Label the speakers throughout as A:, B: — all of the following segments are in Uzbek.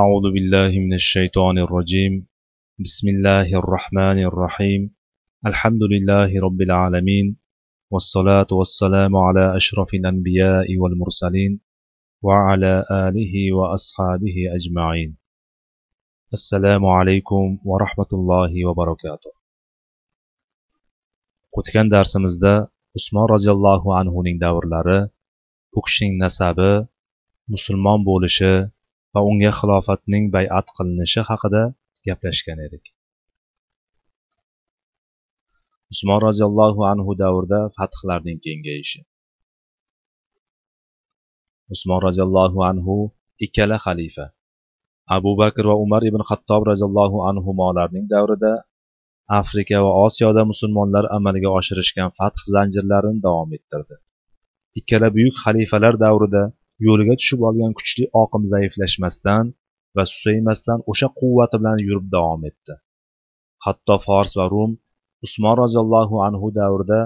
A: أعوذ بالله من الشيطان الرجيم بسم الله الرحمن الرحيم الحمد لله رب العالمين والصلاة والسلام على أشرف الأنبياء والمرسلين وعلى آله وأصحابه أجمعين السلام عليكم ورحمة الله وبركاته o'tgan darsimizda usmon roziyallohu anhuning davrlari u kishining nasabi musulmon bo'lishi va unga xilofatning bay'at qilinishi haqida gaplashgan edik. Usmon roziyallohu anhu davrida fathlarning kengayishi. Usmon roziyallohu anhu ikkala xalifa. Abu bakr va umar ibn xattob roziyallohu anhularning davrida afrika va osiyoda musulmonlar amalga oshirishgan fath zanjirlarini davom ettirdi. Ikkala buyuk xalifalar davrida yo'liga tushib olgan kuchli oqim zaiflashmasdan va susaymasdan o'sha quvvati bilan yurib davom etdi. Hatto fors va rum usmon roziyallohu anhu davrida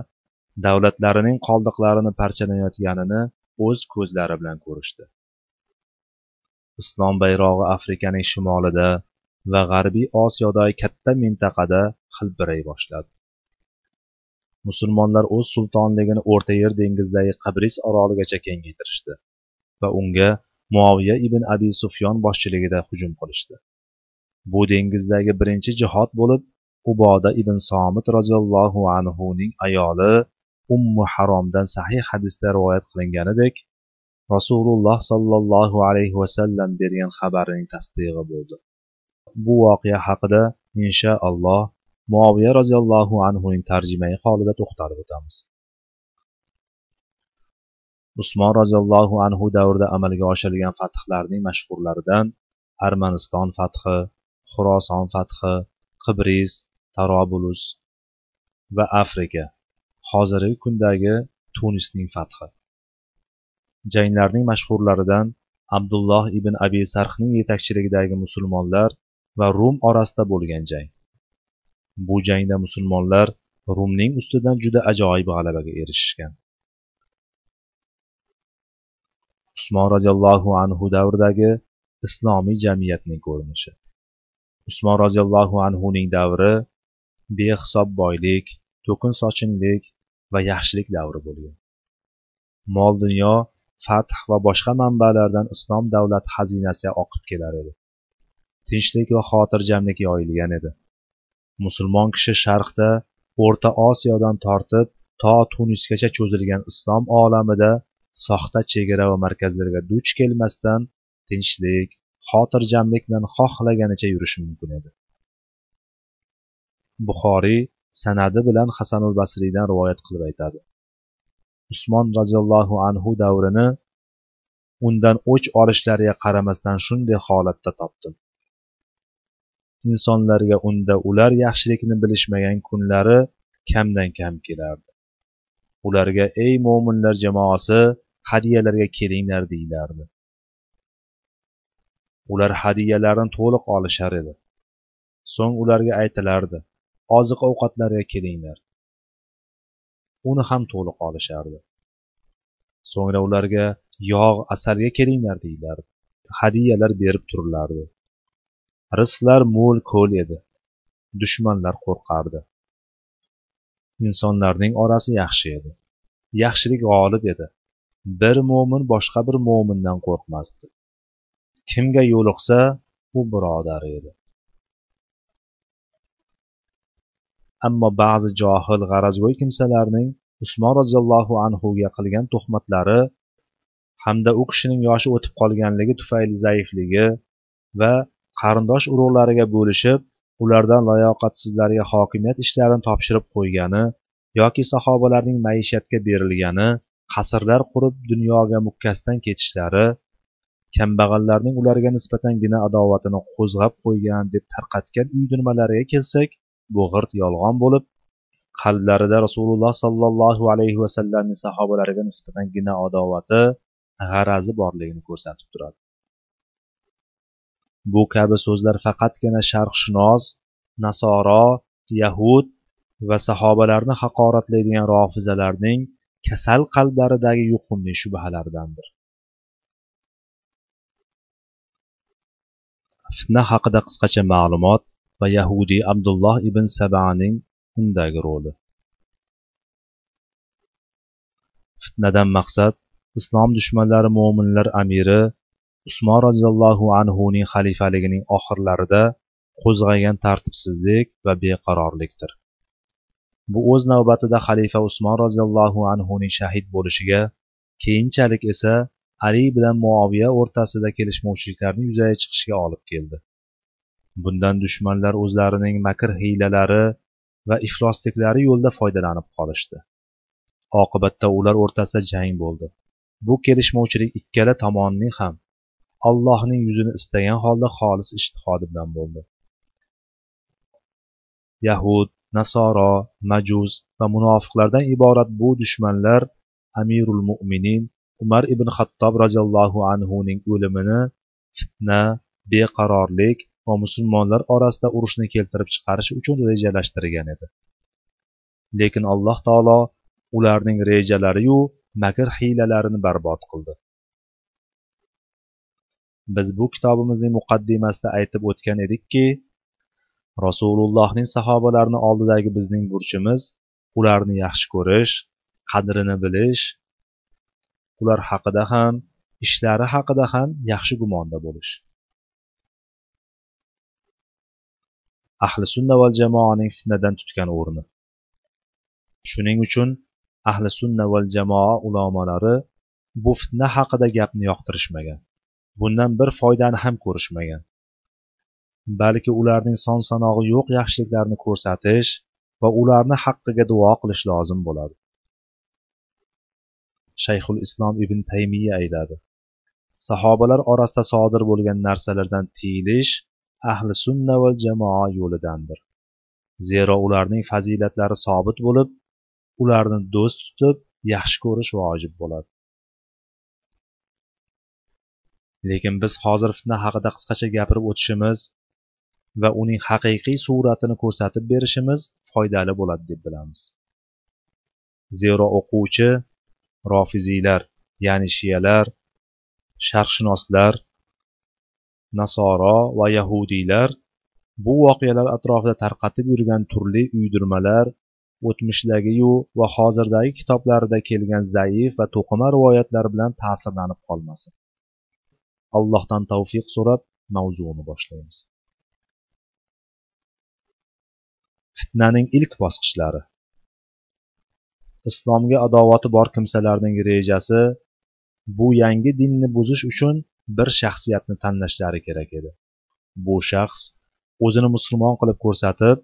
A: davlatlarining qoldiqlarini parchalanayotganini o'z ko'zlari bilan ko'rishdi. Islom bayrog'i afrikaning shimolida va g'arbiy osiyodagi katta mintaqada hilpiray boshladi. Musulmonlar o'z sultonligini o'rta yer dengizidagi qabris oroligacha kengaytirishdi. Va unga muoviya ibn abi sufyon boshchiligida hujum qilishdi. Bu dengizdagi birinchi jihod bo'lib uboda ibn somit roziyallohu anhuning ayoli ummu haromdan sahih hadisda rivoyat qilinganidek rasululloh sollallohu alayhi vasallam bergan xabarining tasdig'i bo'ldi. Bu voqea haqida inshaalloh muoviya roziyallohu anhuning tarjimai holida to'xtalib o'tamiz. Usmon roziyallohu anhu davrida amalga oshirilgan fathlarning mashhurlaridan armaniston fathi xuroson fathi qibris tarobulus va afrika. Hozirgi kundagi tunisning fathi. Janglarning mashhurlaridan abdulloh ibn abi sarxning yetakchiligidagi musulmonlar va rum orasida bo'lgan jang. Bu jangda musulmonlar rumning ustidan juda ajoyib g'alabaga erishishgan. Usmon roziyallohu anhu davridagi islomiy jamiyatning ko'rinishi. Usmon roziyallohu anhuning davri behisob boylik to'kin sochinlik va yaxshilik davri bo'lgan. Mol dunyo fath va boshqa manbalardan islom davlati xazinasi oqib kelar edi. Tinchlik va xotirjamlik yoyilgan edi. Musulmon kishi sharqda o'rta osiyodan tortib to tunisgacha cho'zilgan islom olamida soxta chegara va markazlarga duch kelmasdan tinchlik xotirjamlik bilan xohlaganicha yurishi mumkin edi. Buxoriy sanadi bilan hasanul basriydan rivoyat qilib aytadi. Usmon roziyallohu anhu davrini undan o'ch olishlariga qaramasdan shunday holatda topdim. Insonlarga unda ular yaxshilikni bilishmagan kunlari kamdan kam kelardi. Ularga ey mo'minlar jamoasi hadyalarga kelinglar deyilardi ular hadyalarni to'liq olishar edi. So'ng ularga aytilardi oziq ovqatlarga kelinglar. Uni ham to'liq olishardi. So'ngra ularga yog' asalga kelinglar deyilardi hadyalar berib turilardi rizqlar mo'l ko'l edi dushmanlar qo'rqardi. Insonlarning orasi yaxshi edi yaxshilik g'olib edi. Bir mo'min boshqa bir mo'mindan qo'rqmasdi. Kimga yo'liqsa u birodari edi. Ammo ba'zi johil g'arazgo'y kimsalarning usmon roziyallohu anhuga qilgan tuhmatlari hamda u kishining yoshi o'tib qolganligi tufayli zaifligi va qarindosh urug'lariga bo'lishib ulardan layoqatsizlarga hokimiyat ishlarini topshirib qo'ygani yoki sahobalarning maishatga berilgani qasrlar qurib dunyoga mukkasidan ketishlari kambag'allarning ularga nisbatangina adovatini qo'zg'ab qo'ygan deb tarqatgan uydirmalariga kelsak bu g'irt yolg'on bo'lib qalblarida rasululloh sollallohu alayhi vasallamning sahobalariga nisbatangina adovati g'arazi borligini ko'rsatib turadi. Bu kabi so'zlar faqatgina sharqshunos nasoro yahud va sahobalarni haqoratlaydigan rofizalarning kasal qalblaridagi yuqumli shubhalardandir. Fitna haqida qisqacha ma'lumot va yahudiy abdulloh ibn sabaning undagi roli. Fitnadan maqsad islom dushmanlari mo'minlar amiri usmon roziyallohu anhuning xalifaligining oxirlarida qo'zg'agan tartibsizlik va beqarorlikdir. Bu o'z navbatida xalifa usmon roziyallohu anhuning shahid bo'lishiga keyinchalik esa ali bilan muoviya o'rtasida kelishmovchiliklarning yuzaga chiqishiga olib keldi. Bundan dushmanlar o'zlarining makr hiylalari va iflosliklari yo'lida foydalanib qolishdi. Oqibatda ular o'rtasida jang bo'ldi. Bu kelishmovchilik ikkala tomonning ham allohning yuzini istagan holda xolis ishtihodi bilan bo'ldi. Yahud nasoro majus va munofiqlardan iborat bu dushmanlar amirul mo'minin umar ibn xattob roziyallohu anhuning o'limini fitna beqarorlik va musulmonlar orasida urushni keltirib chiqarish uchun rejalashtirgan edi. Lekin alloh taolo ularning rejalariyu makr hiylalarini barbod qildi. Biz bu kitobimizning muqaddimasida aytib o'tgan edikki rasulullohning sahobalarini oldidagi bizning burchimiz ularni yaxshi ko'rish qadrini bilish ular haqida ham ishlari haqida ham yaxshi gumonda bo'lish. Ahli sunna val jamoaning fitnadan tutgan o'rni. Shuning uchun ahli sunna val jamoa ulamolari bu fitna haqida gapni yoqtirishmagan. Bundan bir foydani ham ko'rishmagan. Balki ularning son sanog'i yo'q yaxshiliklarini ko'rsatish va ularni haqqiga duo qilish lozim bo'ladi. Shayxul islom ibn taymiya aytadi sahobalar orasida sodir bo'lgan narsalardan tiyilish ahli sunna va jamoa yo'lidandir. Zero ularning fazilatlari sobit bo'lib ularni do'st tutib yaxshi ko'rish vojib bo'ladi. Lekin biz hozir fitna haqida qisqacha gapirib o'tishimiz va uning haqiqiy suratini ko'rsatib berishimiz foydali bo'ladi deb bilamiz. Zero o'quvchi rofiziylar ya'ni shiyalar sharqshunoslar nasoro va yahudiylar bu voqealar atrofida tarqatib yurgan turli uydirmalar o'tmishdagiyu va hozirdagi kitoblarida kelgan zaif va to'qima rivoyatlar bilan ta'sirlanib qolmasin. Allohdan tavfiq so'rab mavzuni boshlaymiz. Fitnaning ilk bosqichlari. Islomga adovati bor kimsalarning rejasi bu yangi dinni buzish uchun bir shaxsiyatni tanlashlari kerak edi. Bu shaxs o'zini musulmon qilib ko'rsatib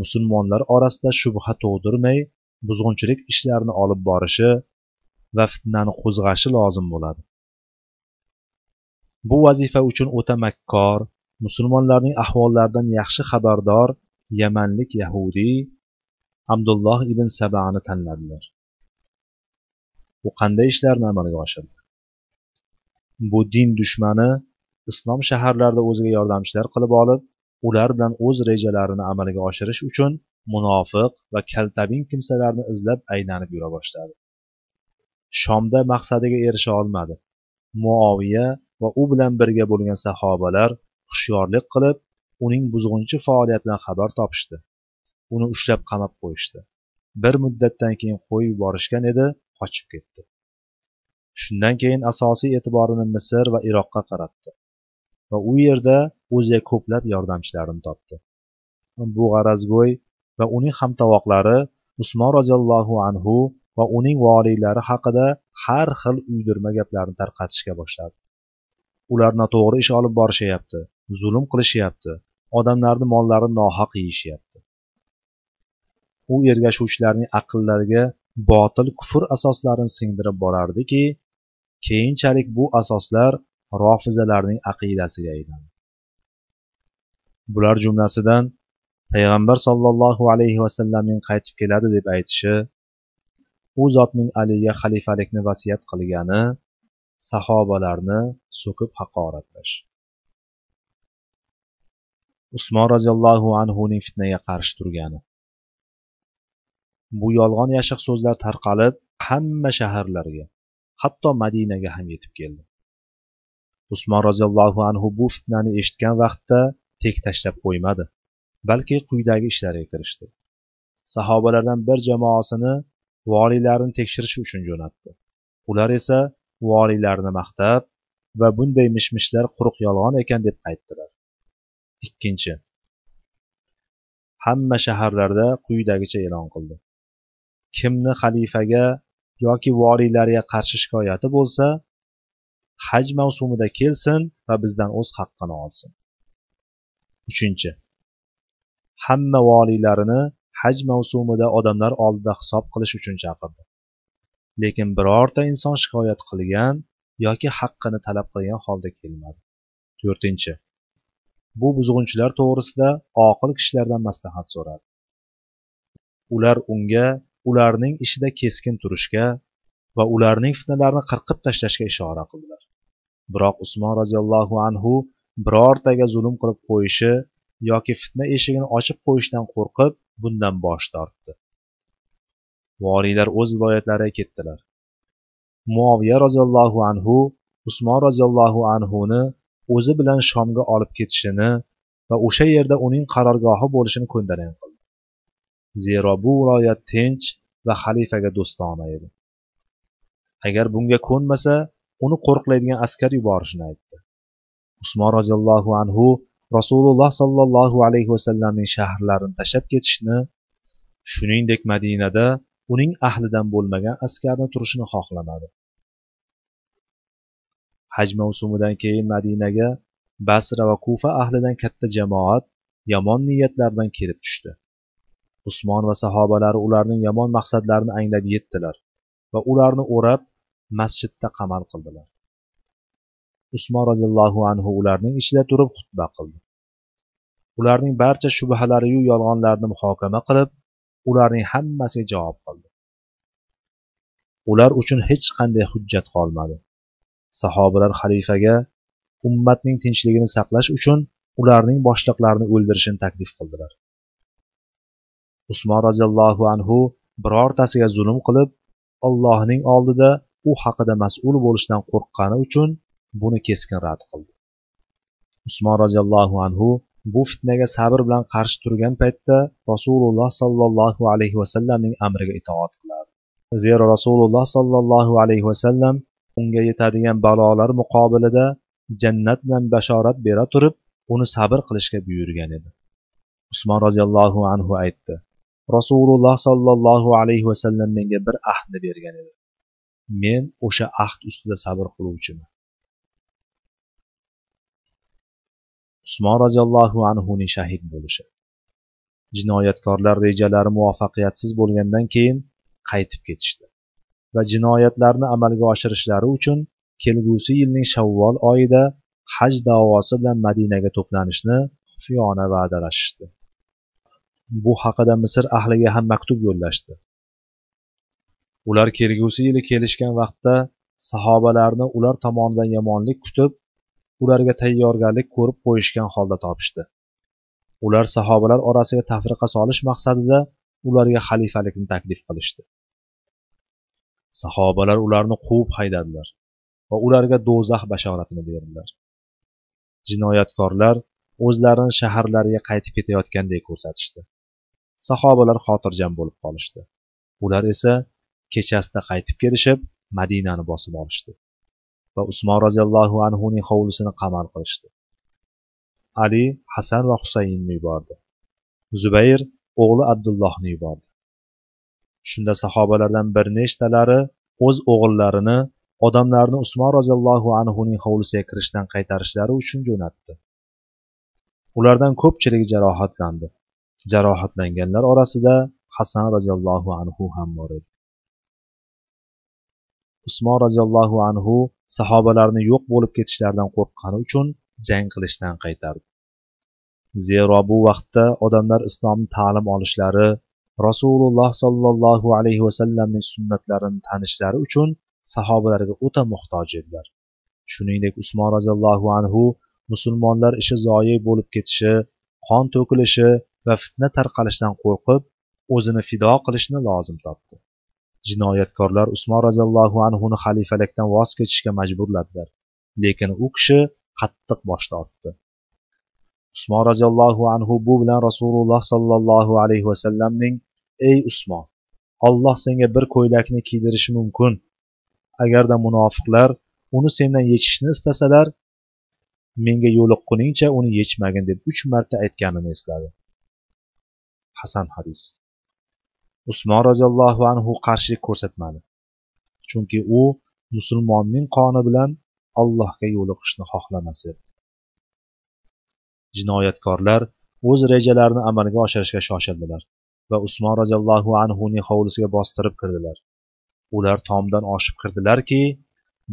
A: musulmonlar orasida shubha tug'dirmay buzg'unchilik ishlarini olib borishi va fitnani qo'zg'ashi lozim bo'ladi. Bu vazifa uchun o'ta makkor musulmonlarning ahvollaridan yaxshi xabardor yamanlik yahudiy abdulloh ibn sabani tanladilar. U qanday ishlarni amalga oshirdi? Bu din dushmani islom shaharlarida o'ziga yordamchilar qilib olib ular bilan o'z rejalarini amalga oshirish uchun munofiq va kaltabin kimsalarni izlab aylanib yura boshladi. Shomda maqsadiga erisha olmadi. Muoviya va u bilan birga bo'lgan sahobalar hushyorlik qilib uning buzg'unchi faoliyatidan xabar topishdi. Uni ushlab qamab qo'yishdi. Bir muddatdan keyin qo'yib yuborishgan edi qochib ketdi. Shundan keyin asosiy e'tiborini misr va iroqqa qaratdi va u yerda o'ziga ko'plab yordamchilarini topdi. Bu g'arazgo'y va uning hamtovoqlari usmon roziyallohu anhu va uning voliylari haqida har xil uydirma gaplarni tarqatishga boshladi. Ular noto'g'ri ish olib borishyapti zulm qilishyapti odamlarni mollarini nohaq yeyishyapti. U ergashuvchilarning aqllariga botil kufr asoslarini singdirib borardiki keyinchalik bu asoslar rofizalarning aqidasiga aylandi. Bular jumlasidan payg'ambar sollallohu alayhi vasallamning qaytib keladi deb aytishi u zotning aliga xalifalikni vasiyat qilgani sahobalarni so'kib haqoratlash. Usmon roziyallohu anhuning fitnaga qarshi turgani. Bu yolg'on yashiq so'zlar tarqalib hamma shaharlarga hatto madinaga ham yetib keldi. Usmon roziyallohu anhu bu fitnani eshitgan vaqtda tek tashlab qo'ymadi balki quyidagi ishlarga kirishdi. Sahobalardan bir jamoasini voliylarni tekshirish uchun jo'natdi. Ular esa voliylarni maqtab va bunday mish mishlar quruq yolg'on ekan deb qaytdilar ikkinchi. Hamma shaharlarda quyidagicha e'lon qildi. Kimni xalifaga yoki voliylarga qarshi shikoyati bo'lsa haj mavsumida kelsin va bizdan o'z haqqini olsin. Uchinchi. Hamma voliylarini haj mavsumida odamlar oldida hisob qilish uchun chaqirdi. Lekin birorta inson shikoyat qilgan yoki haqqini talab qilgan holda kelmadi. To'rtinchi. Bu buzg'unchilar to'g'risida oqil kishilardan maslahat so'radi. Ular unga ularning ishida keskin turishga va ularning fitnalarini qirqib tashlashga ishora qildilar. Biroq usmon roziyallohu anhu birortaga zulm qilib qo'yishi yoki fitna eshigini ochib qo'yishdan qo'rqib bundan bosh tortdi. Voliylar o'z viloyatlariga ketdilar. Muoviya roziyallohu anhu usmon roziyallohu anhuni o'zi bilan shomga olib ketishini va o'sha yerda uning qarorgohi bo'lishini ko'ndalang qildi. Zero bu viloyat tinch va xalifaga do'stona edi. Agar bunga ko'nmasa uni qo'riqlaydigan askar yuborishini aytdi. Usmon roziyallohu anhu rasululloh sollallohu alayhi vasallamning shaharlarini tashlab ketishni shuningdek madinada uning ahlidan bo'lmagan askarni turishini xohlamadi. Haj mavsumidan keyin madinaga basra va kufa ahlidan katta jamoat yomon niyatlar bilan kelib tushdi. Usmon va sahobalari ularning yomon maqsadlarini anglab yetdilar va ularni o'rab masjidda qamal qildilar. Usmon roziyallohu anhu ularning ichida turib xutba qildi. Ularning barcha shubhalariyu yolg'onlarini muhokama qilib ularning hammasiga javob qildi. Ular uchun hech qanday hujjat qolmadi. Sahobalar xalifaga ummatning tinchligini saqlash uchun ularning boshliqlarini o'ldirishini taklif qildilar. Usmon roziyallohu anhu birortasiga zulm qilib allohning oldida u haqida mas'ul bo'lishdan qo'rqqani uchun buni keskin rad qildi. Usmon roziyallohu anhu bu fitnaga sabr bilan qarshi turgan paytda rasululloh sollallohu alayhi vasallamning amriga itoat qilardi zero rasululloh sollallohu alayhi vasallam unga yetadigan balolar muqobilida jannat bilan bashorat bera turib uni sabr qilishga buyurgan edi. Usmon roziyallohu anhu aytdi rasululloh sollallohu alayhi vasallam menga bir ahdni bergan edi. Men o'sha ahd ustida sabr qiluvchiman. Usmon roziyallohu anhuning shahid bo'lishi. Jinoyatkorlar rejalari muvaffaqiyatsiz bo'lgandan keyin qaytib ketishdi. Va jinoyatlarni amalga oshirishlari uchun kelgusi yilning shavvol oyida haj davosi bilan madinaga to'planishni xufiyona va'dalashishdi. Bu haqida misr ahliga ham maktub yo'llashdi. Ular kelgusi yili kelishgan vaqtda sahobalarni ular tomonidan yomonlik kutib ularga tayyorgarlik ko'rib qo'yishgan holda topishdi. Ular sahobalar orasiga tafriqa solish maqsadida ularga xalifalikni taklif qilishdi. Sahobalar ularni quvib haydadilar va ularga do'zax bashoratini berdilar. Jinoyatkorlar o'zlarini shaharlariga qaytib ketayotganday ko'rsatishdi. Sahobalar xotirjam bo'lib qolishdi. Ular esa kechasida qaytib kelishib madinani bosib olishdi va usmon roziyallohu anhuning hovlisini qamal qilishdi. Ali hasan va husaynni yubordi. Zubayr o'g'li abdullohni yubordi. Shunda sahobalardan bir nechtalari o'z o'g'illarini odamlarni usmon roziyallohu anhuning hovlisiga kirishdan qaytarishlari uchun jo'natdi. Ulardan ko'pchiligi jarohatlandi. Jarohatlanganlar orasida hasan roziyallohu anhu ham bor edi. Usmon roziyallohu anhu sahobalarni yo'q bo'lib ketishlaridan qo'rqqani uchun jang qilishdan qaytardi. Zero bu vaqtda odamlar islomni ta'lim olishlari rasululloh sollallohu alayhi vasallamning sunnatlarini tanishlari uchun sahobalarga o'ta muhtoj edilar. Shuningdek usmon roziyallohu anhu musulmonlar ishi zoyi bo'lib ketishi qon to'kilishi va fitna tarqalishidan qo'rqib o'zini fido qilishni lozim topdi. Jinoyatkorlar usmon roziyallohu anhuni xalifalikdan voz kechishga majburladilar lekin u kishi qattiq bosh tortdi usmon roziyallohu anhu bu bilan rasululloh sollallohu alayhi vasallamning ey usmon olloh senga bir ko'ylakni kiydirishi mumkin. Agarda munofiqlar uni sendan yechishni istasalar menga yo'liqquningcha uni yechmagin deb uch marta aytganini esladi. Hasan hadis. Usmon roziyallohu anhu qarshilik ko'rsatmadi. Chunki u musulmonning qoni bilan allohga yo'liqishni xohlamas edi. Jinoyatkorlar o'z rejalarini amalga oshirishga shoshildilar. Va usmon roziyallohu anhuning hovlisiga bostirib kirdilar. Ular tomdan oshib kirdilarki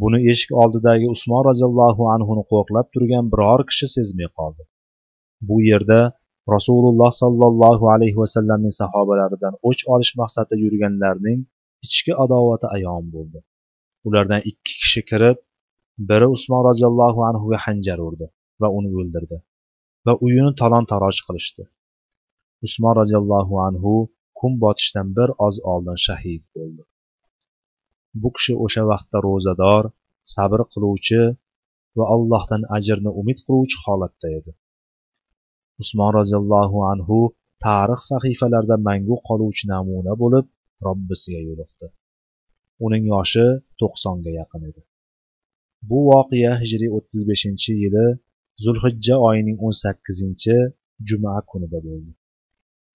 A: buni eshik oldidagi usmon roziyallohu anhuni qo'riqlab turgan biror kishi sezmay qoldi. Bu yerda rasululloh sollallohu alayhi vasallamning sahobalaridan o'ch olish maqsadida yurganlarning ichki adovati ayon bo'ldi. Ulardan ikki kishi kirib biri usmon roziyallohu anhuga hanjar urdi va uni o'ldirdi va uyini talon taroj qilishdi. Usmon roziyallohu anhu kun botishdan bir oz oldin shahid bo'ldi. Bu kishi o'sha vaqtda ro'zador sabr qiluvchi va allohdan ajrni umid qiluvchi holatda edi. Usmon roziyallohu anhu tarix sahifalarida mangu qoluvchi namuna bo'lib robbisiga yo'liqdi. Uning yoshi to'qsonga yaqin edi. Bu voqea hijriy o'ttiz beshinchi yili zulhijja oyining o'n sakkizinchi juma kunida bo'ldi.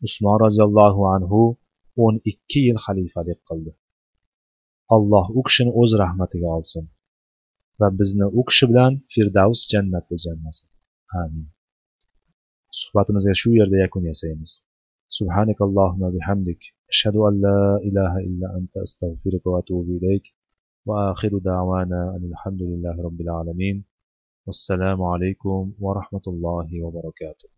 A: Usmon roziyallohu anhu o'n ikki yil xalifalik qildi alloh u kishini o'z rahmatiga olsin va bizni u kishi bilan firdavs jannatida jamlasin amin suhbatimizga shu yerda yakun yasaymiz سبحانك اللهم بحمدك أشهد أن لا إله إلا أنت أستغفرك وأتوب إليك وآخر دعوانا أن الحمد لله رب العالمين والسلام عليكم ورحمة الله وبركاته